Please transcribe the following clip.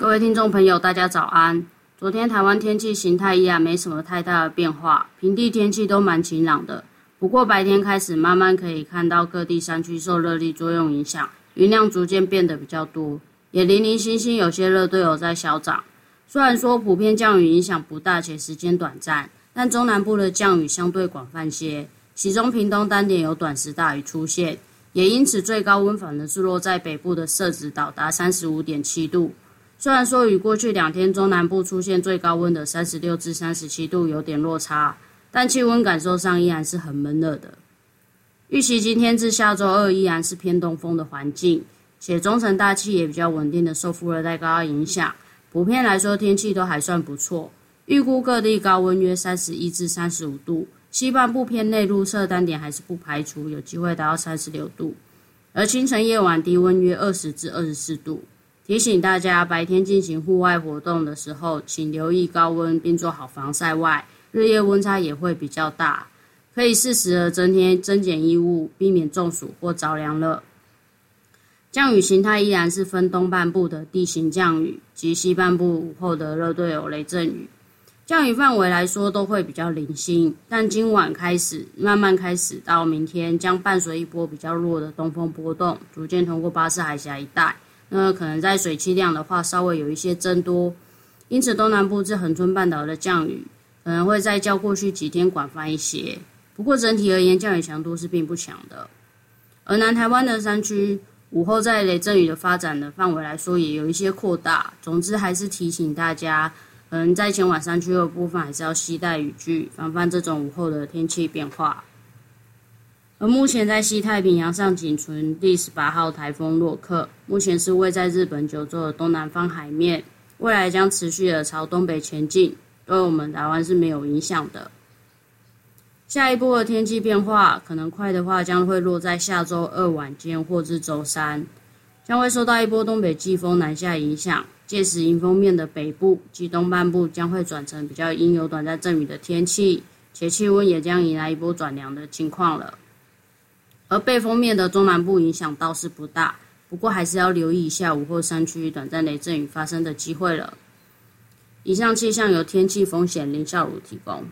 各位听众朋友，大家早安。昨天台湾天气形态依然没什么太大的变化，平地天气都蛮晴朗的。不过白天开始慢慢可以看到各地山区受热力作用影响，云量逐渐变得比较多，也零零星星有些热对流在消长。虽然说普遍降雨影响不大且时间短暂，但中南部的降雨相对广泛些，其中屏东单点有短时大雨出现。也因此，最高温反而是落在北部的社子岛，达三十五点七度。虽然说与过去两天中南部出现最高温的三十六至三十七度有点落差，但气温感受上依然是很闷热的。预期今天至下周二依然是偏东风的环境，且中层大气也比较稳定的受副热带高压影响，普遍来说天气都还算不错。预估各地高温约三十一至三十五度。西半部偏内陆侧单点还是不排除有机会达到三十六度，而清晨夜晚低温约二十至二十四度。提醒大家，白天进行户外活动的时候，请留意高温，并做好防晒外，日夜温差也会比较大，可以适时的增添增减衣物，避免中暑或着凉了。降雨形态依然是分东半部的地形降雨及西半部午后的热对流雷阵雨。降雨范围来说都会比较零星，但今晚开始慢慢开始到明天，将伴随一波比较弱的东风波动，逐渐通过巴士海峡一带。那可能在水汽量的话稍微有一些增多，因此东南部至恒春半岛的降雨可能会在较过去几天广泛一些。不过整体而言，降雨强度是并不强的。而南台湾的山区午后在雷阵雨的发展的范围来说也有一些扩大。总之还是提醒大家。可能在前往山区的部分，还是要携带雨具，防范这种午后的天气变化。而目前在西太平洋上仅存第十八号台风洛克，目前是位在日本九州的东南方海面，未来将持续的朝东北前进，对我们台湾是没有影响的。下一波的天气变化，可能快的话将会落在下周二晚间或至周三，将会受到一波东北季风南下影响。届时，迎风面的北部及东半部将会转成比较阴有短暂阵雨的天气，且气温也将迎来一波转凉的情况了。而背风面的中南部影响倒是不大，不过还是要留意一下午后山区短暂雷阵雨发生的机会了。以上气象由天气风险林孝儒提供。